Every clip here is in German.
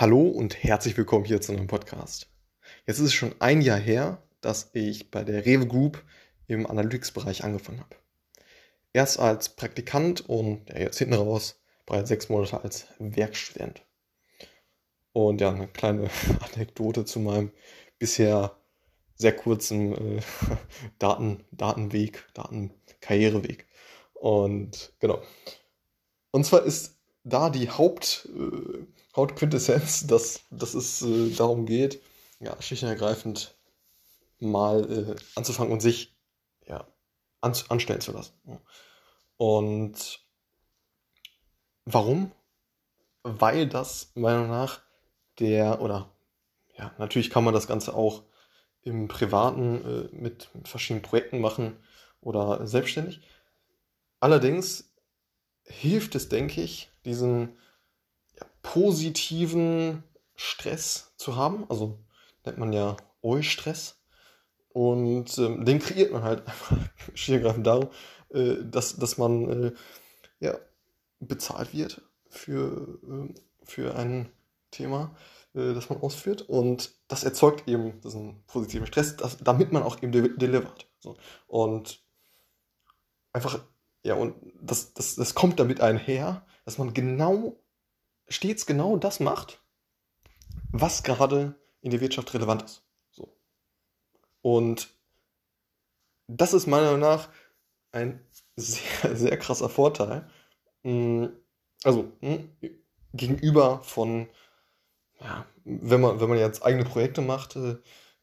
Hallo und herzlich willkommen hier zu einem Podcast. Jetzt ist es schon ein Jahr her, dass ich bei der Rewe Group im Analytics-Bereich angefangen habe. Erst als Praktikant und ja, jetzt hinten raus bereits sechs Monate als Werkstudent. Und ja, eine kleine Anekdote zu meinem bisher sehr kurzen äh, Daten, Datenweg, Datenkarriereweg. Und genau. Und zwar ist da die Haupt, äh, Hauptquintessenz, dass, dass es äh, darum geht, ja, schlicht und ergreifend mal äh, anzufangen und sich ja, an, anstellen zu lassen. Und warum? Weil das meiner Meinung nach der, oder ja, natürlich kann man das Ganze auch im Privaten äh, mit, mit verschiedenen Projekten machen oder selbstständig. Allerdings hilft es, denke ich, diesen ja, positiven Stress zu haben. Also nennt man ja Eustress. Und ähm, den kreiert man halt einfach schwierigreifend darum, äh, dass, dass man äh, ja, bezahlt wird für, äh, für ein Thema, äh, das man ausführt. Und das erzeugt eben diesen positiven Stress, dass, damit man auch eben de delivert. So. Und einfach ja, und das, das, das kommt damit einher, dass man genau, stets genau das macht, was gerade in der Wirtschaft relevant ist. So. Und das ist meiner Meinung nach ein sehr, sehr krasser Vorteil. Mm, also hm, gegenüber von, ja, wenn man, wenn man jetzt eigene Projekte macht, äh,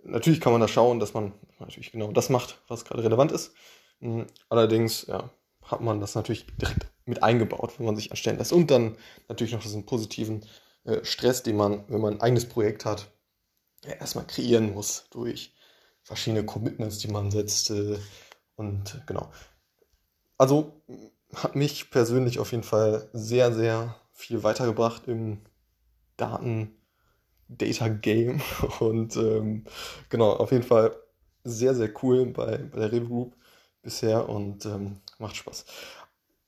natürlich kann man da schauen, dass man natürlich genau das macht, was gerade relevant ist. Mm, allerdings, ja, hat man das natürlich direkt mit eingebaut, wenn man sich erstellen lässt. Und dann natürlich noch diesen positiven äh, Stress, den man, wenn man ein eigenes Projekt hat, ja, erstmal kreieren muss durch verschiedene Commitments, die man setzt. Äh, und genau. Also hat mich persönlich auf jeden Fall sehr, sehr viel weitergebracht im Daten Data Game. Und ähm, genau, auf jeden Fall sehr, sehr cool bei, bei der Rewe Group bisher und ähm, macht Spaß.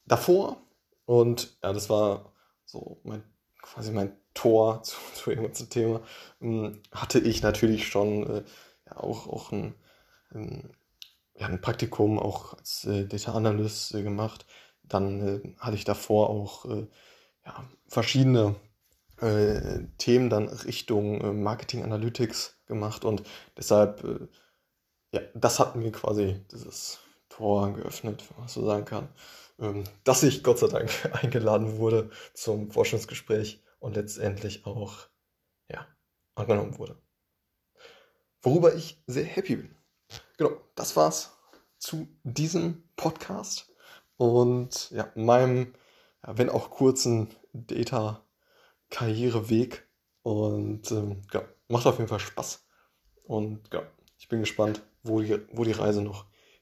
Davor, und ja, das war so mein, quasi mein Tor zu, zu dem Thema, ähm, hatte ich natürlich schon äh, ja, auch, auch ein, ein, ja, ein Praktikum auch als äh, Data Analyst äh, gemacht. Dann äh, hatte ich davor auch äh, ja, verschiedene äh, Themen dann Richtung Marketing Analytics gemacht und deshalb, ja, das hat mir quasi dieses Tor geöffnet, wenn man so sagen kann, ähm, dass ich Gott sei Dank eingeladen wurde zum Forschungsgespräch und letztendlich auch ja, angenommen wurde. Worüber ich sehr happy bin. Genau, das war's zu diesem Podcast und ja, meinem, ja, wenn auch kurzen Data-Karriereweg. Und ähm, ja, macht auf jeden Fall Spaß. Und ja, ich bin gespannt, wo die, wo die Reise noch